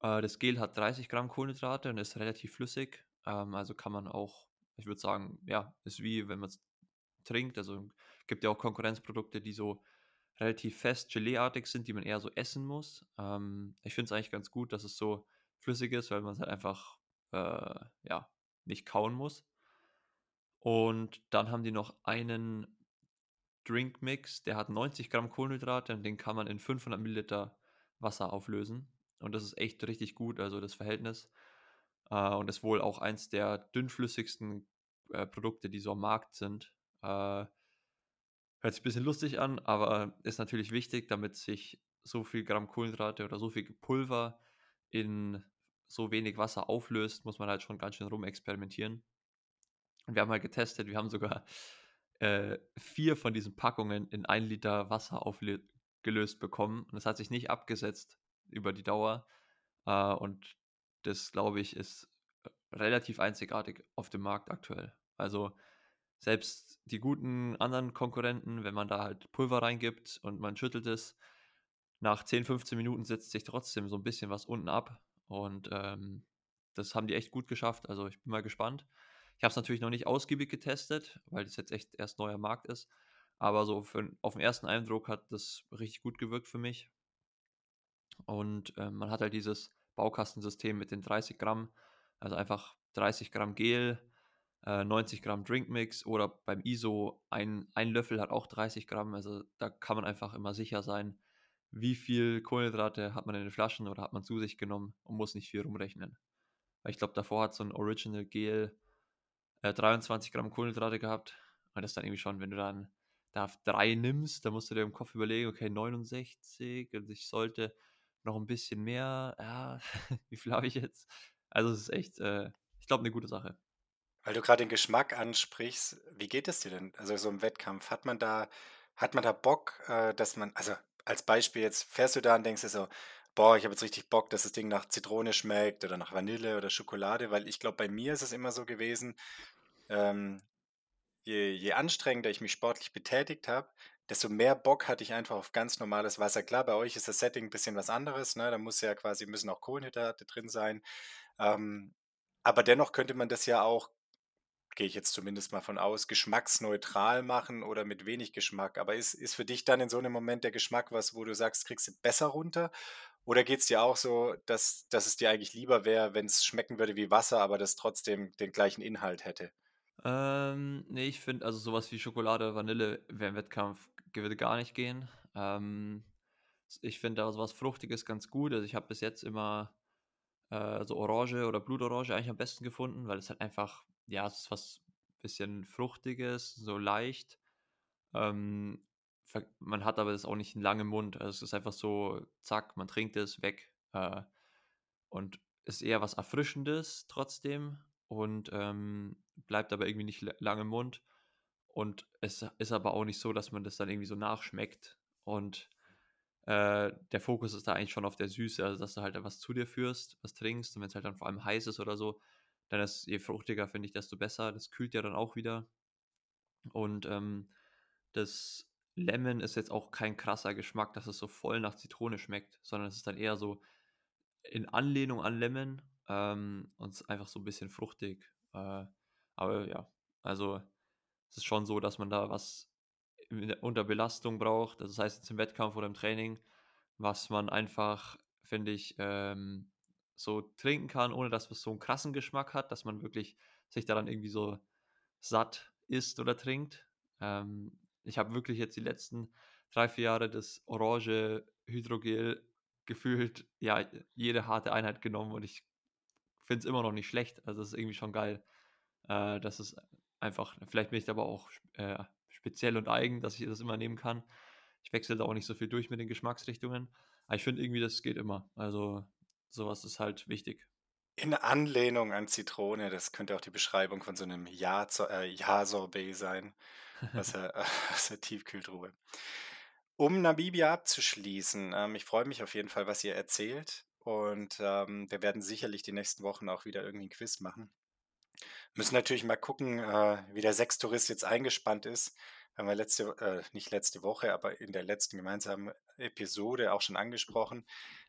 Äh, das Gel hat 30 Gramm Kohlenhydrate und ist relativ flüssig. Ähm, also kann man auch, ich würde sagen, ja, ist wie wenn man es trinkt. Also gibt ja auch Konkurrenzprodukte, die so relativ fest Geleeartig sind, die man eher so essen muss. Ähm, ich finde es eigentlich ganz gut, dass es so flüssig ist, weil man es halt einfach äh, ja, nicht kauen muss. Und dann haben die noch einen Drinkmix, der hat 90 Gramm Kohlenhydrate und den kann man in 500 Milliliter Wasser auflösen. Und das ist echt richtig gut, also das Verhältnis. Äh, und ist wohl auch eins der dünnflüssigsten äh, Produkte, die so am Markt sind. Äh, hört sich ein bisschen lustig an, aber ist natürlich wichtig, damit sich so viel Gramm Kohlenhydrate oder so viel Pulver in so wenig Wasser auflöst, muss man halt schon ganz schön rumexperimentieren. Und wir haben halt getestet, wir haben sogar äh, vier von diesen Packungen in ein Liter Wasser aufgelöst bekommen. Und das hat sich nicht abgesetzt über die Dauer. Äh, und das, glaube ich, ist relativ einzigartig auf dem Markt aktuell. Also selbst die guten anderen Konkurrenten, wenn man da halt Pulver reingibt und man schüttelt es, nach 10, 15 Minuten setzt sich trotzdem so ein bisschen was unten ab. Und ähm, das haben die echt gut geschafft. Also ich bin mal gespannt. Ich habe es natürlich noch nicht ausgiebig getestet, weil das jetzt echt erst neuer Markt ist. Aber so für, auf den ersten Eindruck hat das richtig gut gewirkt für mich. Und äh, man hat halt dieses Baukastensystem mit den 30 Gramm, also einfach 30 Gramm Gel, äh, 90 Gramm Drinkmix oder beim ISO ein, ein Löffel hat auch 30 Gramm. Also da kann man einfach immer sicher sein, wie viel Kohlenhydrate hat man in den Flaschen oder hat man zu sich genommen und muss nicht viel rumrechnen. Weil ich glaube, davor hat so ein Original Gel äh, 23 Gramm Kohlenhydrate gehabt. Und das dann irgendwie schon, wenn du dann da drei nimmst, dann musst du dir im Kopf überlegen, okay, 69 und ich sollte noch ein bisschen mehr, ja, <laughs> wie viel habe ich jetzt? Also es ist echt, äh, ich glaube, eine gute Sache. Weil du gerade den Geschmack ansprichst, wie geht es dir denn? Also so im Wettkampf, hat man da, hat man da Bock, äh, dass man, also als Beispiel jetzt fährst du da und denkst dir so, boah, ich habe jetzt richtig Bock, dass das Ding nach Zitrone schmeckt oder nach Vanille oder Schokolade, weil ich glaube, bei mir ist es immer so gewesen, ähm, je, je anstrengender ich mich sportlich betätigt habe, desto mehr Bock hatte ich einfach auf ganz normales Wasser. Klar, bei euch ist das Setting ein bisschen was anderes, ne? Da muss ja quasi, müssen auch Kohlenhydrate drin sein. Ähm, aber dennoch könnte man das ja auch, gehe ich jetzt zumindest mal von aus, geschmacksneutral machen oder mit wenig Geschmack. Aber ist, ist für dich dann in so einem Moment der Geschmack was, wo du sagst, kriegst du besser runter? Oder geht es dir auch so, dass, dass es dir eigentlich lieber wäre, wenn es schmecken würde wie Wasser, aber das trotzdem den gleichen Inhalt hätte? Ähm, ne, ich finde, also sowas wie Schokolade, Vanille wäre im Wettkampf würde gar nicht gehen. Ähm, ich finde da sowas Fruchtiges ganz gut. Also ich habe bis jetzt immer äh, so Orange oder Blutorange eigentlich am besten gefunden, weil es halt einfach, ja, es ist was bisschen Fruchtiges, so leicht. Ähm, man hat aber das auch nicht einen langen Mund. Also es ist einfach so, zack, man trinkt es weg. Äh, und ist eher was Erfrischendes trotzdem und ähm, bleibt aber irgendwie nicht lange im Mund. Und es ist aber auch nicht so, dass man das dann irgendwie so nachschmeckt. Und äh, der Fokus ist da eigentlich schon auf der Süße, also dass du halt was zu dir führst, was trinkst und wenn es halt dann vor allem heiß ist oder so, dann ist je fruchtiger, finde ich, desto besser. Das kühlt ja dann auch wieder. Und ähm, das Lemon ist jetzt auch kein krasser Geschmack, dass es so voll nach Zitrone schmeckt, sondern es ist dann eher so in Anlehnung an Lemon ähm, und einfach so ein bisschen fruchtig. Äh, aber ja, also es ist schon so, dass man da was unter Belastung braucht, das heißt jetzt im Wettkampf oder im Training, was man einfach, finde ich, ähm, so trinken kann, ohne dass es so einen krassen Geschmack hat, dass man wirklich sich daran irgendwie so satt isst oder trinkt. Ähm, ich habe wirklich jetzt die letzten drei, vier Jahre das orange Hydrogel gefühlt, ja, jede harte Einheit genommen und ich finde es immer noch nicht schlecht. Also es ist irgendwie schon geil. Äh, das ist einfach, vielleicht bin ich aber auch äh, speziell und eigen, dass ich das immer nehmen kann. Ich wechsle da auch nicht so viel durch mit den Geschmacksrichtungen. Aber ich finde irgendwie, das geht immer. Also sowas ist halt wichtig. In Anlehnung an Zitrone, das könnte auch die Beschreibung von so einem Ja-Sorbet äh, sein, aus der, aus der Tiefkühltruhe. Um Namibia abzuschließen, ähm, ich freue mich auf jeden Fall, was ihr erzählt. Und ähm, wir werden sicherlich die nächsten Wochen auch wieder irgendwie ein Quiz machen. Müssen natürlich mal gucken, äh, wie der Sechstourist jetzt eingespannt ist. Haben wir letzte, äh, nicht letzte Woche, aber in der letzten gemeinsamen Episode auch schon angesprochen,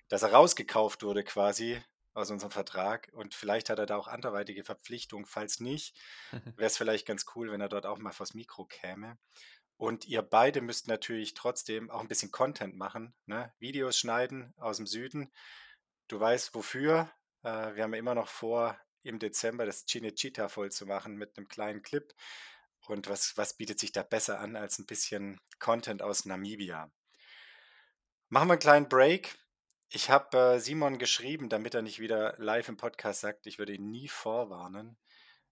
dass er rausgekauft wurde quasi aus unserem Vertrag. Und vielleicht hat er da auch anderweitige Verpflichtungen. Falls nicht, <laughs> wäre es vielleicht ganz cool, wenn er dort auch mal vors Mikro käme. Und ihr beide müsst natürlich trotzdem auch ein bisschen Content machen, ne? Videos schneiden aus dem Süden. Du weißt wofür. Äh, wir haben immer noch vor, im Dezember das Cinecittà voll zu machen mit einem kleinen Clip. Und was, was bietet sich da besser an als ein bisschen Content aus Namibia? Machen wir einen kleinen Break. Ich habe äh, Simon geschrieben, damit er nicht wieder live im Podcast sagt, ich würde ihn nie vorwarnen.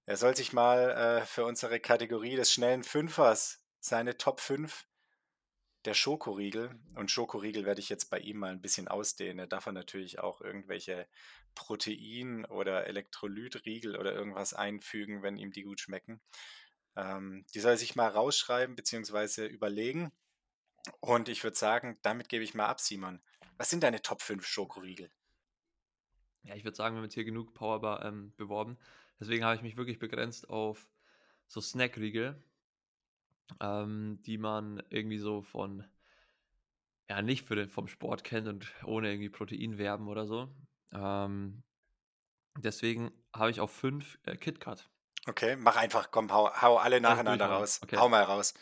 Er soll sich mal äh, für unsere Kategorie des schnellen Fünfers seine Top 5 der Schokoriegel. Und Schokoriegel werde ich jetzt bei ihm mal ein bisschen ausdehnen. Da darf er natürlich auch irgendwelche Protein- oder Elektrolytriegel oder irgendwas einfügen, wenn ihm die gut schmecken. Ähm, die soll sich mal rausschreiben bzw. überlegen. Und ich würde sagen, damit gebe ich mal ab, Simon. Was sind deine Top 5 Schokoriegel? Ja, ich würde sagen, wir haben jetzt hier genug Powerbar ähm, beworben. Deswegen habe ich mich wirklich begrenzt auf so Snackriegel ähm, die man irgendwie so von, ja, nicht für den, vom Sport kennt und ohne irgendwie Protein werben oder so. Ähm, deswegen habe ich auf fünf äh, KitKat. Okay, mach einfach, komm, hau, hau alle nacheinander raus. Okay. Hau mal raus.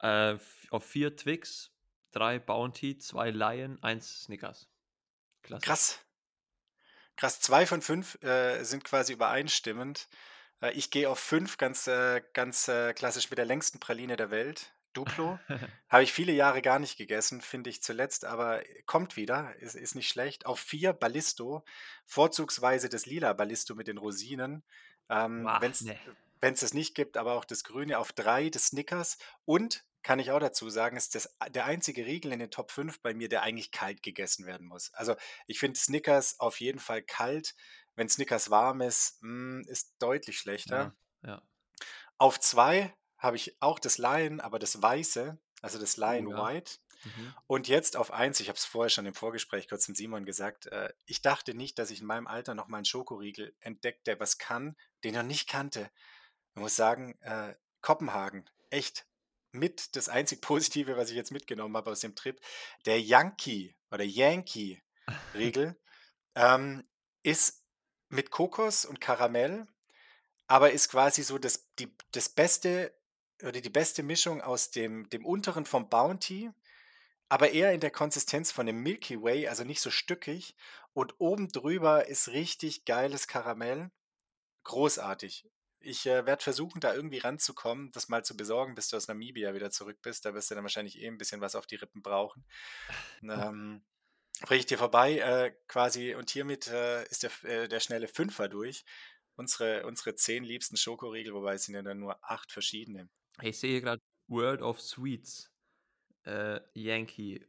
Äh, auf vier Twix, drei Bounty, zwei Lion, eins Snickers. Klasse. Krass. Krass, zwei von fünf äh, sind quasi übereinstimmend. Äh, ich gehe auf fünf, ganz, äh, ganz äh, klassisch mit der längsten Praline der Welt. Duplo. <laughs> Habe ich viele Jahre gar nicht gegessen, finde ich zuletzt, aber kommt wieder, ist, ist nicht schlecht. Auf vier Ballisto, vorzugsweise das lila Ballisto mit den Rosinen. Ähm, Wenn es nee. es nicht gibt, aber auch das Grüne. Auf drei das Snickers und kann ich auch dazu sagen, ist das der einzige Riegel in den Top 5 bei mir, der eigentlich kalt gegessen werden muss. Also ich finde Snickers auf jeden Fall kalt wenn Snickers warm ist, mh, hm, ist deutlich schlechter. Ja, ja. Auf zwei habe ich auch das Lion, aber das Weiße, also das Lion oh, ja. White. Mhm. Und jetzt auf eins, ich habe es vorher schon im Vorgespräch kurz mit Simon gesagt, äh, ich dachte nicht, dass ich in meinem Alter noch mal einen Schokoriegel entdeckt, der was kann, den ich noch nicht kannte. Man muss sagen, äh, Kopenhagen, echt mit das einzig Positive, was ich jetzt mitgenommen habe aus dem Trip, der Yankee oder Yankee-Riegel ähm, ist mit Kokos und Karamell, aber ist quasi so das, die, das beste oder die beste Mischung aus dem, dem unteren vom Bounty, aber eher in der Konsistenz von dem Milky Way, also nicht so stückig. Und oben drüber ist richtig geiles Karamell. Großartig. Ich äh, werde versuchen, da irgendwie ranzukommen, das mal zu besorgen, bis du aus Namibia wieder zurück bist. Da wirst du dann wahrscheinlich eh ein bisschen was auf die Rippen brauchen. <laughs> ähm, bringe ich dir vorbei äh, quasi und hiermit äh, ist der, äh, der schnelle Fünfer durch. Unsere, unsere zehn liebsten Schokoriegel, wobei es sind ja dann nur acht verschiedene. Ich sehe gerade World of Sweets. Äh, Yankee.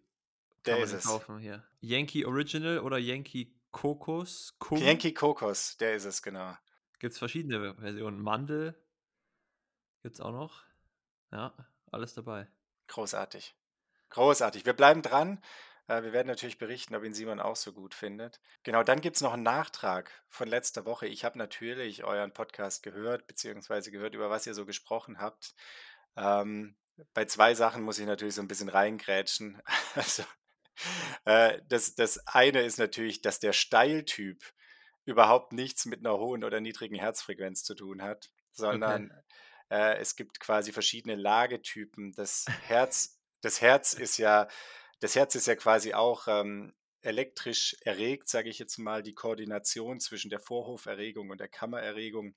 Kann der ist es. Kaufen hier. Yankee Original oder Yankee Kokos? Kum? Yankee Kokos, der ist es, genau. Gibt es verschiedene Versionen. Mandel gibt es auch noch. Ja, alles dabei. Großartig. Großartig. Wir bleiben dran. Äh, wir werden natürlich berichten, ob ihn Simon auch so gut findet. Genau, dann gibt es noch einen Nachtrag von letzter Woche. Ich habe natürlich euren Podcast gehört, beziehungsweise gehört, über was ihr so gesprochen habt. Ähm, bei zwei Sachen muss ich natürlich so ein bisschen reingrätschen. <laughs> Also, äh, das, das eine ist natürlich, dass der Steiltyp überhaupt nichts mit einer hohen oder niedrigen Herzfrequenz zu tun hat, Okay. sondern äh, es gibt quasi verschiedene Lagetypen. Das Herz, das Herz ist ja, das Herz ist ja quasi auch ähm, elektrisch erregt, sage ich jetzt mal, die Koordination zwischen der Vorhoferregung und der Kammererregung.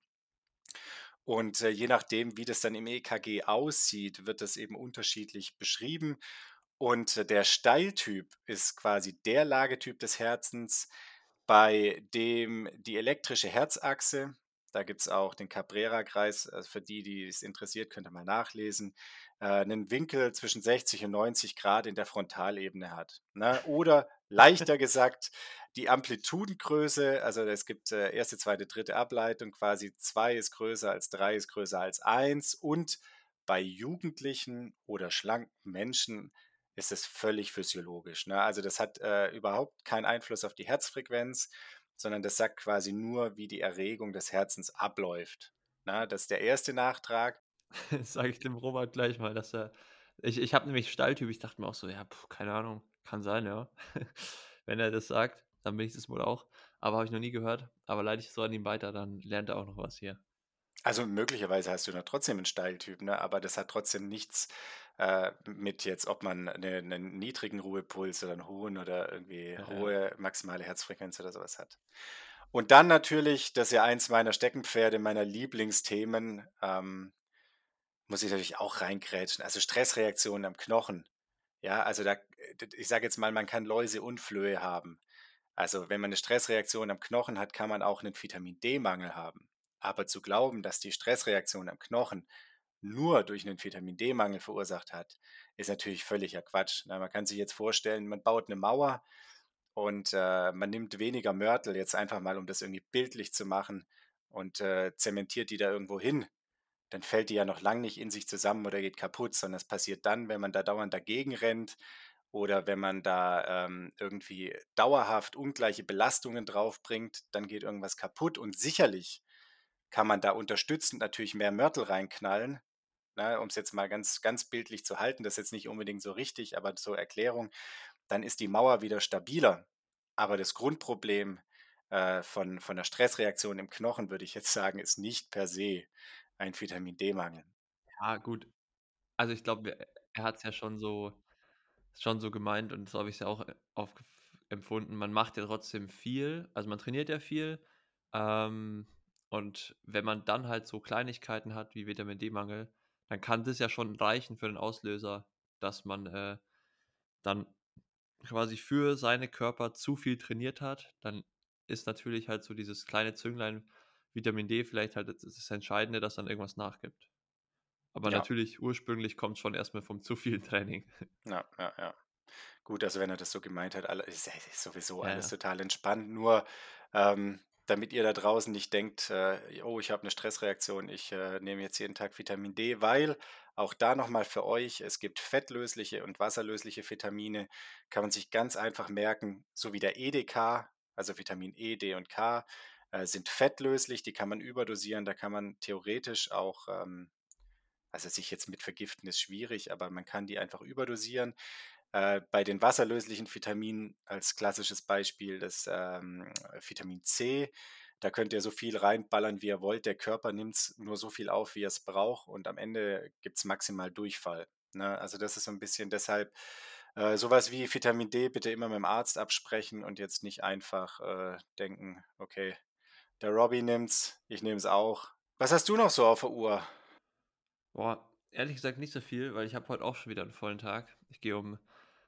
Und äh, je nachdem, wie das dann im EKG aussieht, wird das eben unterschiedlich beschrieben. Und äh, der Steiltyp ist quasi der Lagetyp des Herzens, bei dem die elektrische Herzachse, da gibt es auch den Cabrera-Kreis, also für die, die es interessiert, könnt ihr mal nachlesen, äh, einen Winkel zwischen 60 und 90 Grad in der Frontalebene hat. Ne? Oder leichter gesagt, die Amplitudengröße, also es gibt äh, erste, zweite, dritte Ableitung, quasi 2 ist größer als 3 ist größer als 1 und bei Jugendlichen oder schlanken Menschen ist es völlig physiologisch. Ne? Also das hat äh, überhaupt keinen Einfluss auf die Herzfrequenz, sondern das sagt quasi nur, wie die Erregung des Herzens abläuft. Ne? Das ist der erste Nachtrag. <laughs> Sage ich dem Robert gleich mal, dass er ich ich habe nämlich Stalltyp, ich dachte mir auch so: „Ja, puh, keine Ahnung, kann sein, ja.“ <laughs> Wenn er das sagt, dann bin ich das wohl auch, aber habe ich noch nie gehört, aber leite ich so an ihn weiter, dann lernt er auch noch was hier. Also möglicherweise hast du da trotzdem einen Steiltyp, ne? aber das hat trotzdem nichts äh, mit jetzt, ob man eine, einen niedrigen Ruhepuls oder einen hohen oder irgendwie ja. hohe maximale Herzfrequenz oder sowas hat. Und dann natürlich, das ist ja eins meiner Steckenpferde, meiner Lieblingsthemen, ähm, muss ich natürlich auch reingrätschen. Also Stressreaktionen am Knochen. Ja, also da, ich sage jetzt mal, man kann Läuse und Flöhe haben. Also wenn man eine Stressreaktion am Knochen hat, kann man auch einen Vitamin D-Mangel haben. Aber zu glauben, dass die Stressreaktion am Knochen nur durch einen Vitamin D-Mangel verursacht hat, ist natürlich völliger Quatsch. Na, man kann sich jetzt vorstellen, man baut eine Mauer und äh, man nimmt weniger Mörtel, jetzt einfach mal, um das irgendwie bildlich zu machen, und äh, zementiert die da irgendwo hin dann fällt die ja noch lang nicht in sich zusammen oder geht kaputt, sondern es passiert dann, wenn man da dauernd dagegen rennt oder wenn man da ähm, irgendwie dauerhaft ungleiche Belastungen draufbringt, dann geht irgendwas kaputt und sicherlich kann man da unterstützend natürlich mehr Mörtel reinknallen, ne, um es jetzt mal ganz, ganz bildlich zu halten, das ist jetzt nicht unbedingt so richtig, aber zur Erklärung, dann ist die Mauer wieder stabiler. Aber das Grundproblem äh, von, von der Stressreaktion im Knochen, würde ich jetzt <laughs> sagen, ist nicht per se ein Vitamin D-Mangel. Ja, gut. Also, ich glaube, er er hat's ja schon so schon so gemeint und so habe ich's ja auch, äh, empfunden. Man macht ja trotzdem viel, also, man trainiert ja viel, ähm, und wenn man dann halt so Kleinigkeiten hat wie Vitamin D-Mangel, dann kann das ja schon reichen für den Auslöser, dass man, äh, dann quasi für seine Körper zu viel trainiert hat. Dann ist natürlich halt so dieses kleine Zünglein Vitamin D vielleicht halt das das Entscheidende, dass dann irgendwas nachgibt. Aber Ja, natürlich ursprünglich kommt's schon erst mal vom zu viel Training. ja, ja, ja. Gut, also wenn er das so gemeint hat, ist, sowieso Ja, alles ja. total entspannt. Nur ähm, damit ihr da draußen nicht denkt, äh, oh, ich habe eine Stressreaktion, ich äh, nehme jetzt jeden Tag Vitamin D, weil auch da nochmal für euch, es gibt fettlösliche und wasserlösliche Vitamine, kann man sich ganz einfach merken, so wie der EDK, also Vitamin E, D und K, äh, sind fettlöslich, die kann man überdosieren, da kann man theoretisch auch ähm, Also sich jetzt mit vergiften ist schwierig, aber man kann die einfach überdosieren. Äh, bei den wasserlöslichen Vitaminen als klassisches Beispiel das ähm, Vitamin C, da könnt ihr so viel reinballern, wie ihr wollt. Der Körper nimmt nur so viel auf, wie er es braucht und am Ende gibt es maximal Durchfall. Ne? Also das ist so ein bisschen deshalb äh, sowas wie Vitamin D bitte immer mit dem Arzt absprechen und jetzt nicht einfach äh, denken, okay, der Robbie nimmt's, ich nehme es auch. Was hast du noch so auf der Uhr? Boah, ehrlich gesagt nicht so viel, weil ich habe heute auch schon wieder einen vollen Tag. Ich gehe um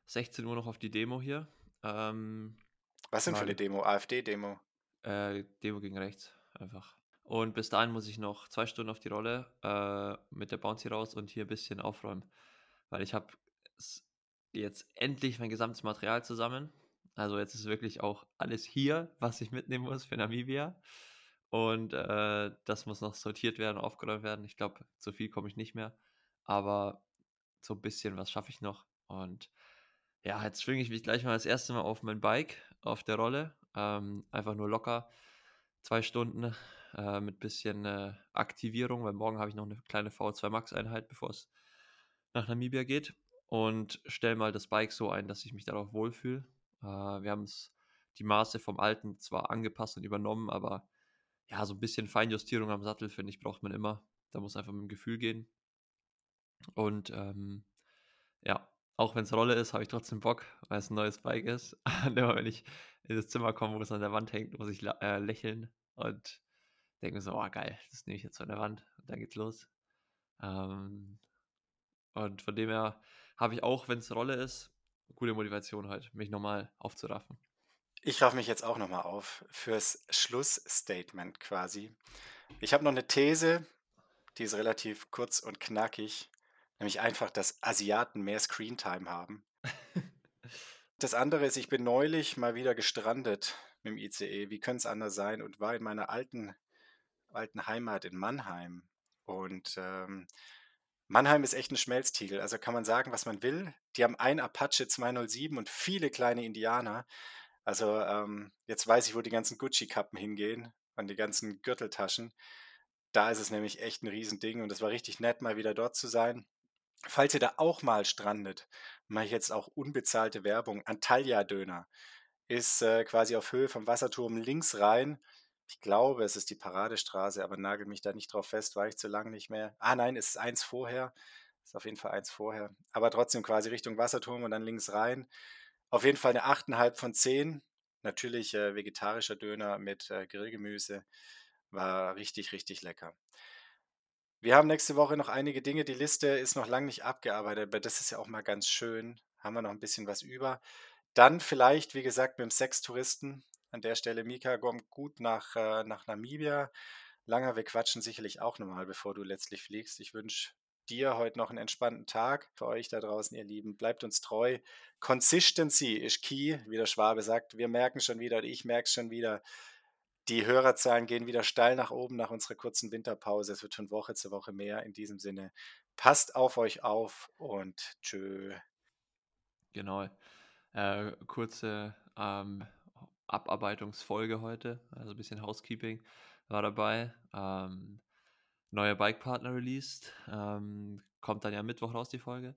sechzehn Uhr noch auf die Demo hier. Ähm, Was denn für eine Demo? AfD-Demo? äh, Demo gegen rechts einfach. Und bis dahin muss ich noch 2 Stunden auf die Rolle, äh, mit der Bouncy raus und hier ein bisschen aufräumen, weil ich habe jetzt endlich mein gesamtes Material zusammen. Also, jetzt ist wirklich auch alles hier, was ich mitnehmen muss für Namibia. Und, äh, das muss noch sortiert werden, aufgeräumt werden. Ich glaube, zu viel komme ich nicht mehr. aber so ein bisschen was schaffe ich noch. Und ja, jetzt schwinge ich mich gleich mal das erste Mal auf mein Bike, auf der Rolle. Ähm, einfach nur locker, zwei Stunden äh, mit bisschen äh, Aktivierung, weil morgen habe ich noch eine kleine V2 Max-Einheit, bevor es nach Namibia geht. Und stelle mal das Bike so ein, dass ich mich darauf wohlfühle. Äh, wir haben die Maße vom alten zwar angepasst und übernommen, aber ja, so ein bisschen Feinjustierung am Sattel, finde ich, braucht man immer. Da muss einfach mit dem Gefühl gehen. Und ähm, ja, auch wenn es Rolle ist, habe ich trotzdem Bock, weil es ein neues Bike ist. <laughs> Immer wenn ich in das Zimmer komme, wo es an der Wand hängt, muss ich äh, lächeln und denke mir so, oh geil, das nehme ich jetzt von der Wand und dann geht's los. Ähm, und von dem her habe ich auch, wenn es Rolle ist, gute Motivation heute, mich nochmal aufzuraffen. Ich raff mich jetzt auch nochmal auf fürs Schlussstatement quasi. Ich habe noch eine These, die ist relativ kurz und knackig, nämlich einfach, dass Asiaten mehr Screentime haben. <laughs> Das andere ist, ich bin neulich mal wieder gestrandet mit dem ICE. Wie könnte es anders sein? Und war in meiner alten, alten Heimat in Mannheim. Und ähm, Mannheim ist echt ein Schmelztiegel. Also kann man sagen, was man will. Die haben ein Apache 207 und viele kleine Indianer. Also ähm, jetzt weiß ich, wo die ganzen Gucci-Kappen hingehen und die ganzen Gürteltaschen. Da ist es nämlich echt ein Riesending und es war richtig nett, mal wieder dort zu sein. Falls ihr da auch mal strandet, mache ich jetzt auch unbezahlte Werbung. Antalya Döner ist äh, quasi auf Höhe vom Wasserturm links rein. Ich glaube, es ist die Paradestraße, aber nagel mich da nicht drauf fest, war ich zu lange nicht mehr. Ah nein, es ist eins vorher. Ist auf jeden Fall eins vorher. Aber trotzdem quasi Richtung Wasserturm und dann links rein. Auf jeden Fall eine 8,5 von 10. Natürlich äh, vegetarischer Döner mit äh, Grillgemüse. War richtig, richtig lecker. Wir haben nächste Woche noch einige Dinge. Die Liste ist noch lange nicht abgearbeitet, aber das ist ja auch mal ganz schön. Haben wir noch ein bisschen was über. Dann vielleicht, wie gesagt, mit dem Sextouristen. An der Stelle, Mika, komm gut nach, äh, nach Namibia. Langer, wir quatschen sicherlich auch nochmal, bevor du letztlich fliegst. Ich wünsche dir heute noch einen entspannten Tag. Für euch da draußen, ihr Lieben, bleibt uns treu. Consistency ist key, wie der Schwabe sagt. Wir merken schon wieder, ich merke es schon wieder, die Hörerzahlen gehen wieder steil nach oben nach unserer kurzen Winterpause. Es wird von Woche zu Woche mehr. In diesem Sinne, passt auf euch auf und tschö. Genau. Äh, kurze ähm, Abarbeitungsfolge heute, also ein bisschen Housekeeping war dabei. Ähm, neuer Bike-Partner released. Ähm, kommt dann ja Mittwoch raus, die Folge.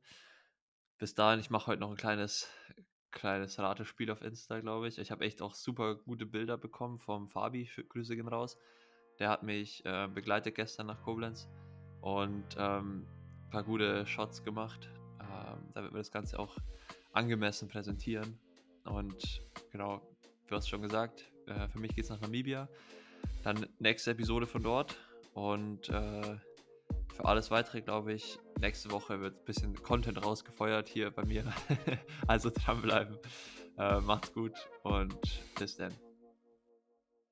Bis dahin, ich mache heute noch ein kleines kleines Ratespiel auf Insta, glaube ich. Ich habe echt auch super gute Bilder bekommen vom Fabi. Grüße gehen raus. Der hat mich äh, begleitet gestern nach Koblenz und ähm, ein paar gute Shots gemacht. Ähm, da wird wir das Ganze auch angemessen präsentieren. Und genau, du hast schon gesagt, äh, für mich geht es nach Namibia. Dann nächste Episode von dort. Und äh, für alles weitere, glaube ich, nächste Woche wird ein bisschen Content rausgefeuert hier bei mir. <laughs> also dranbleiben. Äh, macht's gut und bis dann.